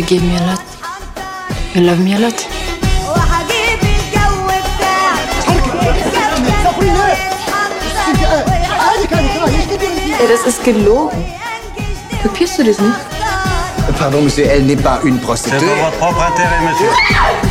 you give me a lot. You love me a lot. Ja, das ist gelogen. Kapierst du das nicht? Pardon, Monsieur, elle n'est pas une prostituée. C'est votre propre intérêt, Monsieur.